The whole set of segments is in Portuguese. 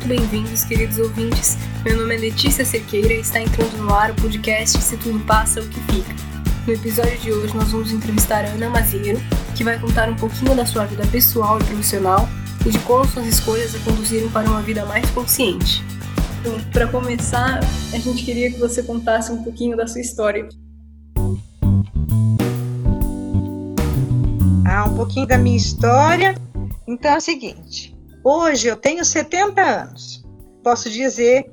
muito bem-vindos, queridos ouvintes. Meu nome é Letícia Cerqueira e está entrando no ar o podcast Se Tudo Passa, O Que Fica. No episódio de hoje, nós vamos entrevistar a Ana Mazieiro, que vai contar um pouquinho da sua vida pessoal e profissional e de como suas escolhas a conduziram para uma vida mais consciente. Então, para começar, a gente queria que você contasse um pouquinho da sua história. Ah, um pouquinho da minha história. Então é o seguinte: hoje eu tenho 70 anos. Posso dizer,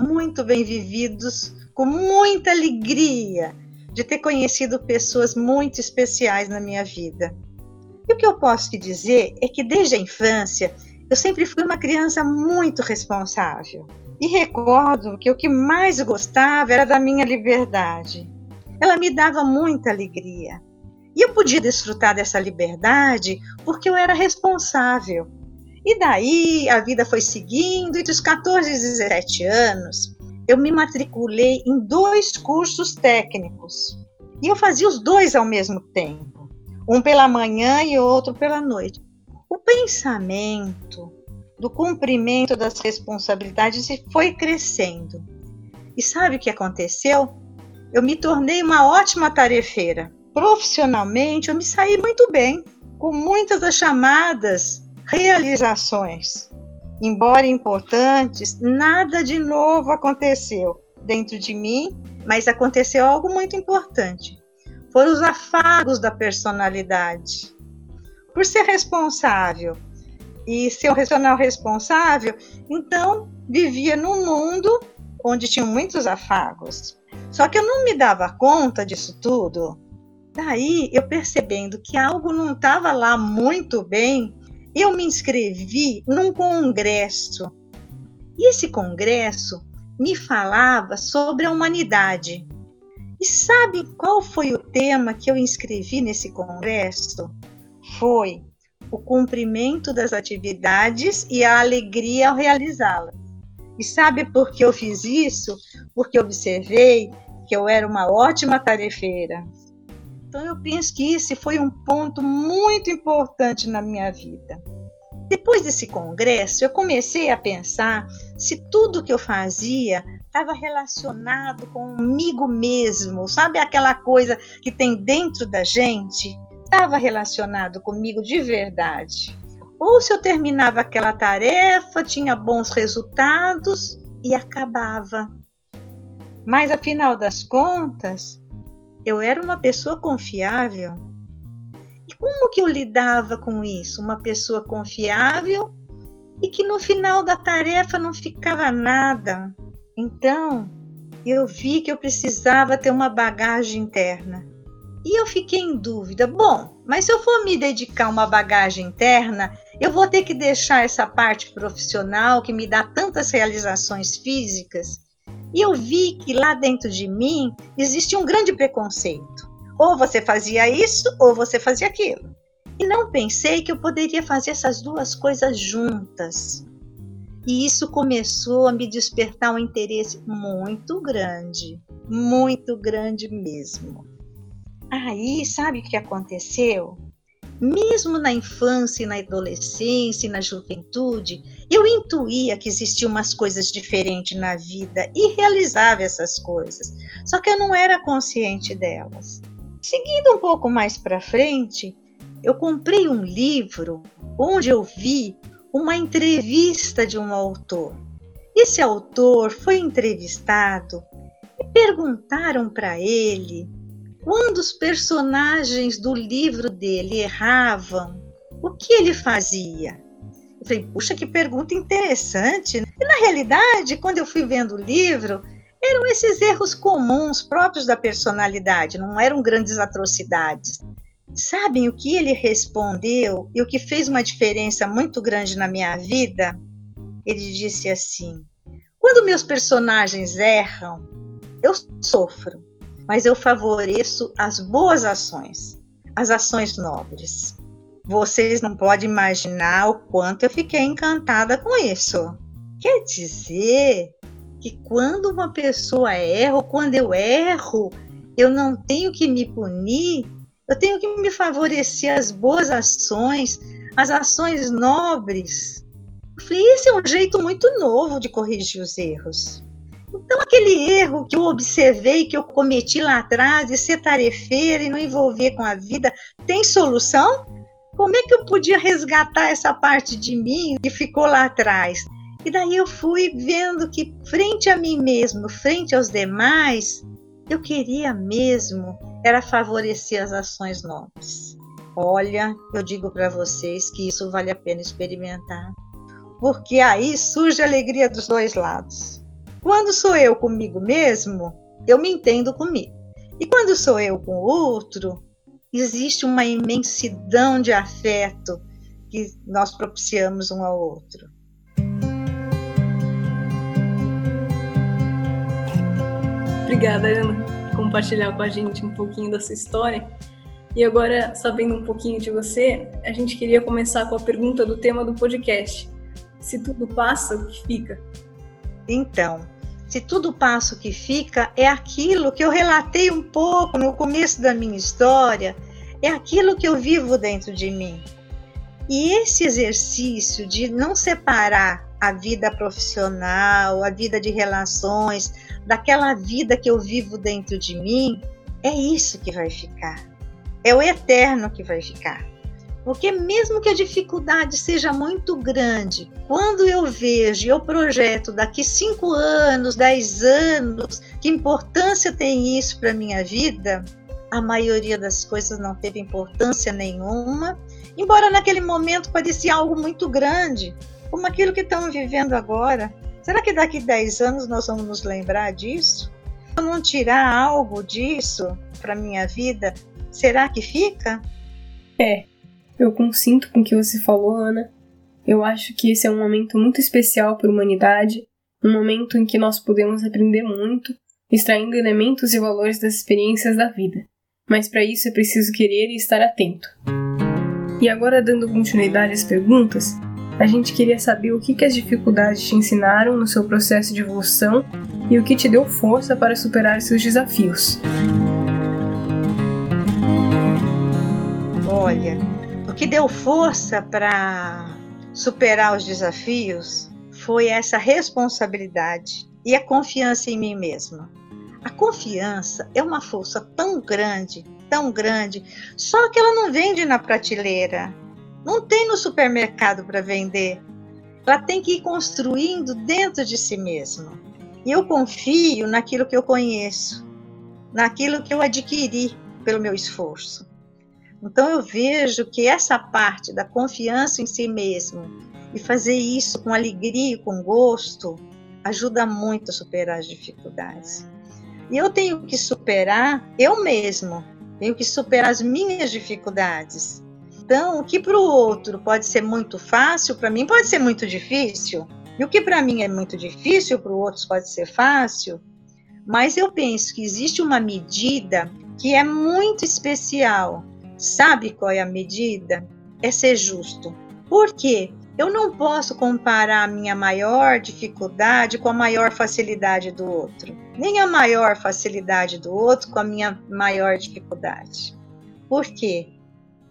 muito bem vividos, com muita alegria de ter conhecido pessoas muito especiais na minha vida. E o que eu posso te dizer é que desde a infância eu sempre fui uma criança muito responsável. E recordo que o que mais gostava era da minha liberdade. Ela me dava muita alegria. E eu podia desfrutar dessa liberdade porque eu era responsável. E daí a vida foi seguindo, e dos 14 e 17 anos, eu me matriculei em dois cursos técnicos. E eu fazia os dois ao mesmo tempo, um pela manhã e outro pela noite. O pensamento do cumprimento das responsabilidades foi crescendo. E sabe o que aconteceu? Eu me tornei uma ótima tarefeira. Profissionalmente, eu me saí muito bem, com muitas das chamadas realizações. Embora importantes, nada de novo aconteceu dentro de mim, mas aconteceu algo muito importante. Foram os afagos da personalidade. Por ser responsável e ser um racional responsável, então vivia num mundo onde tinham muitos afagos. Só que eu não me dava conta disso tudo. Daí, eu percebendo que algo não estava lá muito bem, eu me inscrevi num congresso. E esse congresso me falava sobre a humanidade. E sabe qual foi o tema que eu inscrevi nesse congresso? Foi o cumprimento das atividades e a alegria ao realizá-las. E sabe por que eu fiz isso? Porque observei que eu era uma ótima tarefeira. Então eu penso que esse foi um ponto muito importante na minha vida. Depois desse congresso, eu comecei a pensar se tudo que eu fazia estava relacionado comigo mesmo, sabe aquela coisa que tem dentro da gente? estava relacionado comigo de verdade. Ou se eu terminava aquela tarefa, tinha bons resultados e acabava. Mas afinal das contas, eu era uma pessoa confiável. E como que eu lidava com isso? Uma pessoa confiável e que no final da tarefa não ficava nada. Então, eu vi que eu precisava ter uma bagagem interna. E eu fiquei em dúvida: bom, mas se eu for me dedicar a uma bagagem interna, eu vou ter que deixar essa parte profissional que me dá tantas realizações físicas. E eu vi que lá dentro de mim existe um grande preconceito. Ou você fazia isso, ou você fazia aquilo. E não pensei que eu poderia fazer essas duas coisas juntas. E isso começou a me despertar um interesse muito grande, muito grande mesmo. Aí, sabe o que aconteceu? Mesmo na infância na adolescência na juventude, eu intuía que existiam umas coisas diferentes na vida e realizava essas coisas, só que eu não era consciente delas. Seguindo um pouco mais para frente, eu comprei um livro onde eu vi uma entrevista de um autor. Esse autor foi entrevistado e perguntaram para ele quando os personagens do livro dele erravam, o que ele fazia? Eu falei, puxa, que pergunta interessante. E na realidade, quando eu fui vendo o livro, eram esses erros comuns próprios da personalidade, não eram grandes atrocidades. Sabem o que ele respondeu e o que fez uma diferença muito grande na minha vida? Ele disse assim: quando meus personagens erram, eu sofro mas eu favoreço as boas ações, as ações nobres. Vocês não podem imaginar o quanto eu fiquei encantada com isso. Quer dizer que quando uma pessoa erra, ou quando eu erro, eu não tenho que me punir, eu tenho que me favorecer as boas ações, as ações nobres. Eu falei, esse é um jeito muito novo de corrigir os erros. Então, aquele erro que eu observei, que eu cometi lá atrás, de ser tarefeira e não envolver com a vida, tem solução? Como é que eu podia resgatar essa parte de mim que ficou lá atrás? E daí eu fui vendo que, frente a mim mesmo, frente aos demais, eu queria mesmo era favorecer as ações nobres. Olha, eu digo para vocês que isso vale a pena experimentar, porque aí surge a alegria dos dois lados. Quando sou eu comigo mesmo, eu me entendo comigo. E quando sou eu com o outro, existe uma imensidão de afeto que nós propiciamos um ao outro. Obrigada, Ana, por compartilhar com a gente um pouquinho da sua história. E agora, sabendo um pouquinho de você, a gente queria começar com a pergunta do tema do podcast. Se tudo passa, o que fica? Então, se tudo passa o que fica, é aquilo que eu relatei um pouco no começo da minha história, é aquilo que eu vivo dentro de mim. E esse exercício de não separar a vida profissional, a vida de relações, daquela vida que eu vivo dentro de mim, é isso que vai ficar. É o eterno que vai ficar. Porque mesmo que a dificuldade seja muito grande, quando eu vejo, eu projeto daqui cinco anos, dez anos, que importância tem isso para minha vida? A maioria das coisas não teve importância nenhuma, embora naquele momento parecia algo muito grande, como aquilo que estamos vivendo agora. Será que daqui dez anos nós vamos nos lembrar disso? Se eu não tirar algo disso para minha vida, será que fica? É, eu consinto com o que você falou, Ana. Eu acho que esse é um momento muito especial para a humanidade, um momento em que nós podemos aprender muito, extraindo elementos e valores das experiências da vida. Mas para isso é preciso querer e estar atento. E agora, dando continuidade às perguntas, a gente queria saber o que, que as dificuldades te ensinaram no seu processo de evolução e o que te deu força para superar seus desafios. Olha, que deu força para superar os desafios foi essa responsabilidade e a confiança em mim mesma. A confiança é uma força tão grande, tão grande, só que ela não vende na prateleira, não tem no supermercado para vender. Ela tem que ir construindo dentro de si mesma. E eu confio naquilo que eu conheço, naquilo que eu adquiri pelo meu esforço. Então eu vejo que essa parte da confiança em si mesmo e fazer isso com alegria e com gosto ajuda muito a superar as dificuldades. E eu tenho que superar eu mesmo, tenho que superar as minhas dificuldades. Então, o que para o outro pode ser muito fácil, para mim pode ser muito difícil. E o que para mim é muito difícil, para o outro pode ser fácil. Mas eu penso que existe uma medida que é muito especial Sabe qual é a medida? É ser justo. Por quê? Eu não posso comparar a minha maior dificuldade com a maior facilidade do outro, nem a maior facilidade do outro com a minha maior dificuldade. Por quê?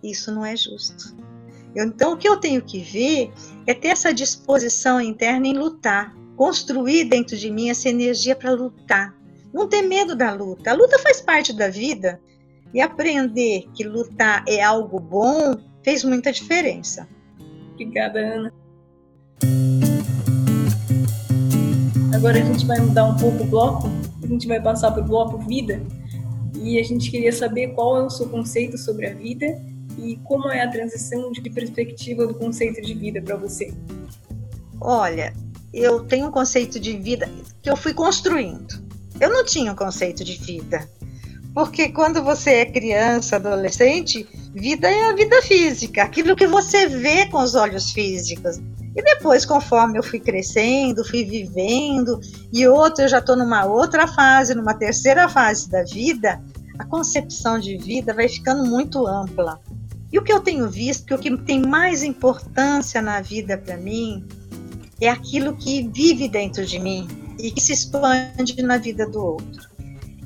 Isso não é justo. Então, o que eu tenho que ver é ter essa disposição interna em lutar, construir dentro de mim essa energia para lutar. Não ter medo da luta. A luta faz parte da vida. E aprender que lutar é algo bom fez muita diferença. Obrigada, Ana. Agora a gente vai mudar um pouco o bloco, a gente vai passar para o bloco vida e a gente queria saber qual é o seu conceito sobre a vida e como é a transição de perspectiva do conceito de vida para você. Olha, eu tenho um conceito de vida que eu fui construindo. Eu não tinha um conceito de vida. Porque quando você é criança, adolescente, vida é a vida física, aquilo que você vê com os olhos físicos. E depois, conforme eu fui crescendo, fui vivendo, e outro, eu já estou numa outra fase, numa terceira fase da vida, a concepção de vida vai ficando muito ampla. E o que eu tenho visto, que o que tem mais importância na vida para mim, é aquilo que vive dentro de mim e que se expande na vida do outro.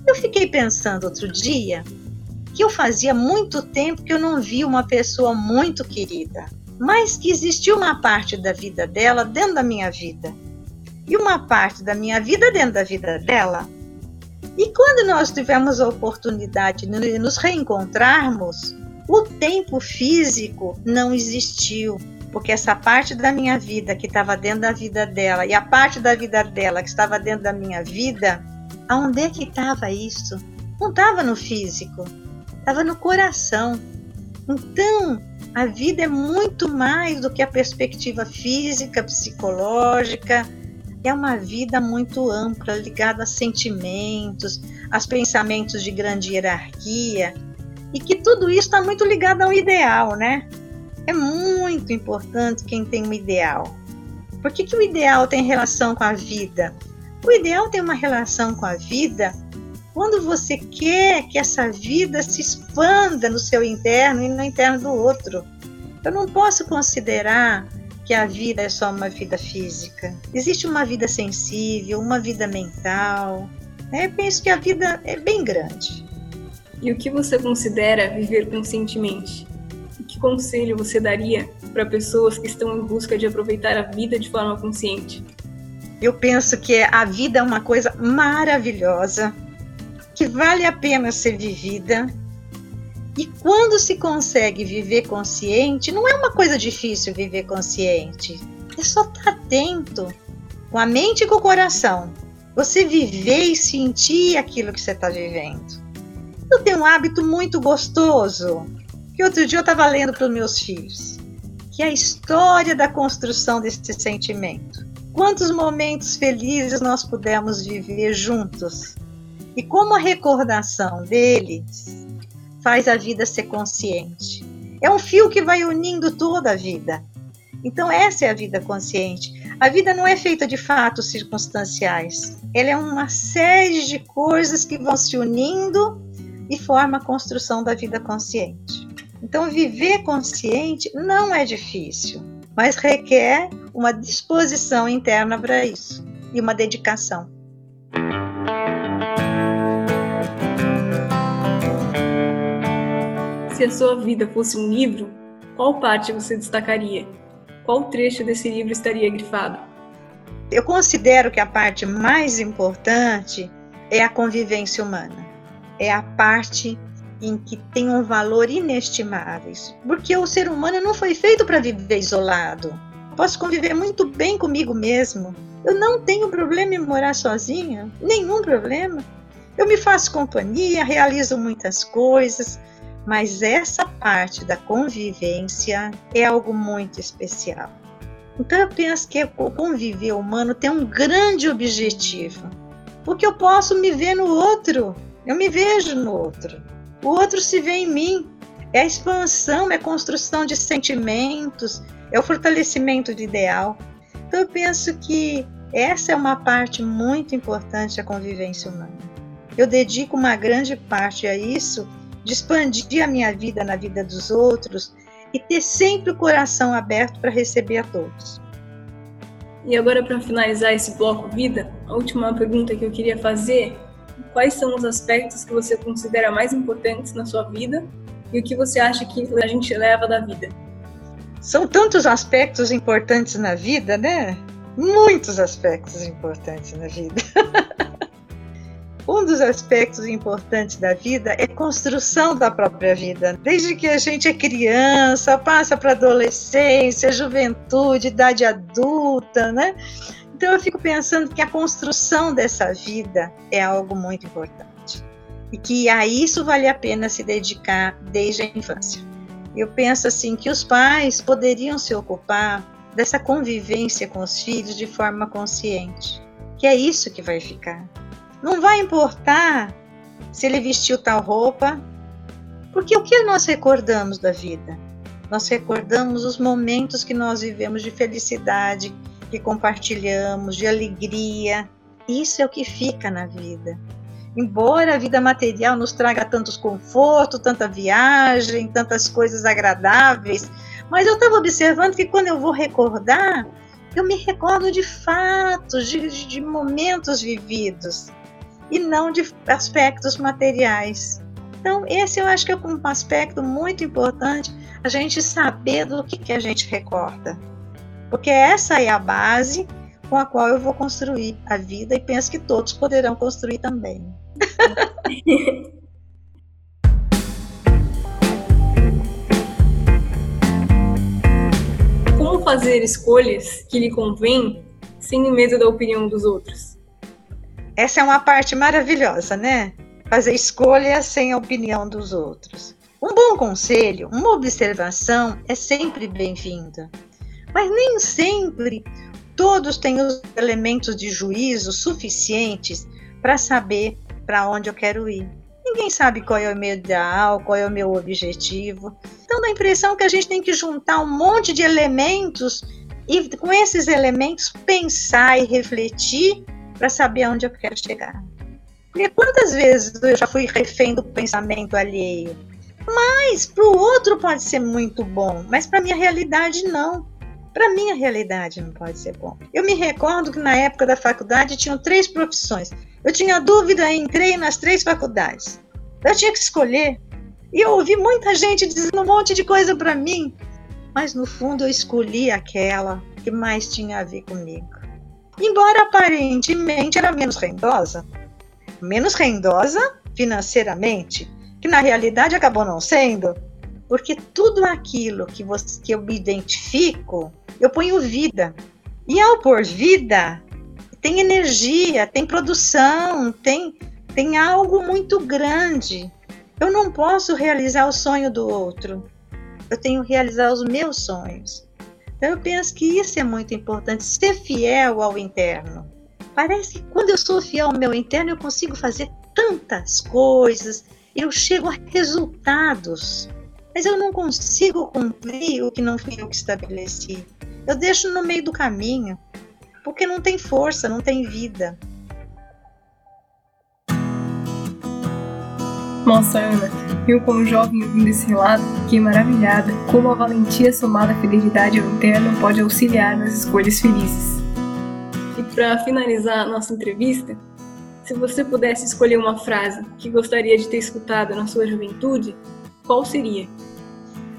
Eu fiquei pensando outro dia que eu fazia muito tempo que eu não via uma pessoa muito querida. mas que existiu uma parte da vida dela dentro da minha vida e uma parte da minha vida dentro da vida dela. E quando nós tivemos a oportunidade de nos reencontrarmos, o tempo físico não existiu, porque essa parte da minha vida que estava dentro da vida dela e a parte da vida dela que estava dentro da minha vida, aonde é que estava isso? Não estava no físico, estava no coração. Então, a vida é muito mais do que a perspectiva física, psicológica. É uma vida muito ampla, ligada a sentimentos, a pensamentos de grande hierarquia, e que tudo isso está muito ligado ao ideal, né? É muito importante quem tem um ideal. Por que, que o ideal tem relação com a vida? O ideal tem uma relação com a vida quando você quer que essa vida se expanda no seu interno e no interno do outro. Eu não posso considerar que a vida é só uma vida física. Existe uma vida sensível, uma vida mental. Né? Eu penso que a vida é bem grande. E o que você considera viver conscientemente? E que conselho você daria para pessoas que estão em busca de aproveitar a vida de forma consciente? Eu penso que a vida é uma coisa maravilhosa, que vale a pena ser vivida. E quando se consegue viver consciente, não é uma coisa difícil viver consciente. É só estar atento com a mente e com o coração. Você viver e sentir aquilo que você está vivendo. Eu tenho um hábito muito gostoso, que outro dia eu estava lendo para os meus filhos, que é a história da construção desse sentimento. Quantos momentos felizes nós pudemos viver juntos. E como a recordação deles faz a vida ser consciente. É um fio que vai unindo toda a vida. Então, essa é a vida consciente. A vida não é feita de fatos circunstanciais. Ela é uma série de coisas que vão se unindo e forma a construção da vida consciente. Então, viver consciente não é difícil, mas requer uma disposição interna para isso e uma dedicação. Se a sua vida fosse um livro, qual parte você destacaria? Qual trecho desse livro estaria grifado? Eu considero que a parte mais importante é a convivência humana é a parte em que tem um valor inestimável. Porque o ser humano não foi feito para viver isolado. Posso conviver muito bem comigo mesmo. Eu não tenho problema em morar sozinha, nenhum problema. Eu me faço companhia, realizo muitas coisas, mas essa parte da convivência é algo muito especial. Então eu penso que o conviver humano tem um grande objetivo, porque eu posso me ver no outro, eu me vejo no outro. O outro se vê em mim. É a expansão, é a construção de sentimentos, é o fortalecimento do ideal. Então eu penso que essa é uma parte muito importante da convivência humana. Eu dedico uma grande parte a isso, de expandir a minha vida na vida dos outros e ter sempre o coração aberto para receber a todos. E agora, para finalizar esse bloco vida, a última pergunta que eu queria fazer quais são os aspectos que você considera mais importantes na sua vida e o que você acha que a gente leva da vida. São tantos aspectos importantes na vida, né? Muitos aspectos importantes na vida. um dos aspectos importantes da vida é construção da própria vida. Desde que a gente é criança, passa para adolescência, juventude, idade adulta, né? Então eu fico pensando que a construção dessa vida é algo muito importante e que a isso vale a pena se dedicar desde a infância. Eu penso assim que os pais poderiam se ocupar dessa convivência com os filhos de forma consciente, que é isso que vai ficar. Não vai importar se ele vestiu tal roupa, porque o que nós recordamos da vida? Nós recordamos os momentos que nós vivemos de felicidade, que compartilhamos, de alegria. Isso é o que fica na vida. Embora a vida material nos traga tantos confortos, tanta viagem, tantas coisas agradáveis, mas eu estava observando que quando eu vou recordar, eu me recordo de fatos, de, de momentos vividos e não de aspectos materiais. Então, esse eu acho que é um aspecto muito importante a gente saber do que, que a gente recorda. Porque essa é a base com a qual eu vou construir a vida e penso que todos poderão construir também. Como fazer escolhas que lhe convêm sem medo da opinião dos outros? Essa é uma parte maravilhosa, né? Fazer escolhas sem a opinião dos outros. Um bom conselho, uma observação é sempre bem-vinda, mas nem sempre todos têm os elementos de juízo suficientes para saber para onde eu quero ir. Ninguém sabe qual é o meu ideal, qual é o meu objetivo. Então dá a impressão que a gente tem que juntar um monte de elementos e com esses elementos pensar e refletir para saber aonde eu quero chegar. Porque quantas vezes eu já fui refém do pensamento alheio? Mas para o outro pode ser muito bom, mas para minha realidade não. Para minha realidade não pode ser bom. Eu me recordo que na época da faculdade tinham três profissões. Eu tinha dúvida e entrei nas três faculdades. Eu tinha que escolher. E eu ouvi muita gente dizendo um monte de coisa para mim, mas no fundo eu escolhi aquela que mais tinha a ver comigo. Embora aparentemente era menos rendosa, menos rendosa financeiramente, que na realidade acabou não sendo, porque tudo aquilo que, você, que eu me identifico, eu ponho vida. E ao pôr vida, tem energia, tem produção, tem, tem algo muito grande. Eu não posso realizar o sonho do outro. Eu tenho que realizar os meus sonhos. Então eu penso que isso é muito importante, ser fiel ao interno. Parece que quando eu sou fiel ao meu interno, eu consigo fazer tantas coisas, eu chego a resultados, mas eu não consigo cumprir o que não fui eu que estabeleci. Eu deixo no meio do caminho, porque não tem força, não tem vida. Nossa, Ana, eu como jovem ouvindo esse relato, fiquei maravilhada como a valentia somada à fidelidade ao interno pode auxiliar nas escolhas felizes. E para finalizar nossa entrevista, se você pudesse escolher uma frase que gostaria de ter escutado na sua juventude, qual seria?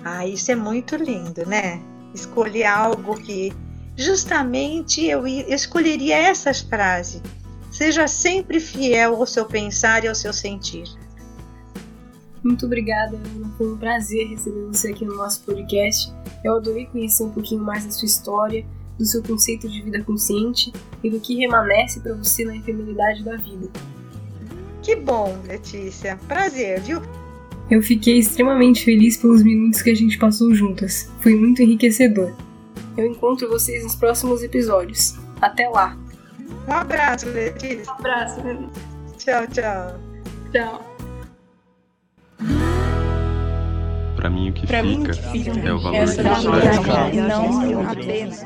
Ah, isso é muito lindo, né? Escolher algo que justamente eu escolheria essa frase. Seja sempre fiel ao seu pensar e ao seu sentir. Muito obrigada, Ana. Foi um prazer receber você aqui no nosso podcast. Eu adorei conhecer um pouquinho mais da sua história, do seu conceito de vida consciente e do que remanesce para você na efemeridade da vida. Que bom, Letícia. Prazer, viu? Eu fiquei extremamente feliz pelos minutos que a gente passou juntas. Foi muito enriquecedor. Eu encontro vocês nos próximos episódios. Até lá. Um abraço, Letícia. Um abraço. Tchau, tchau. Tchau. Para mim, o que Pra fica mim, o que fica é o valor essa que valor dá. não apenas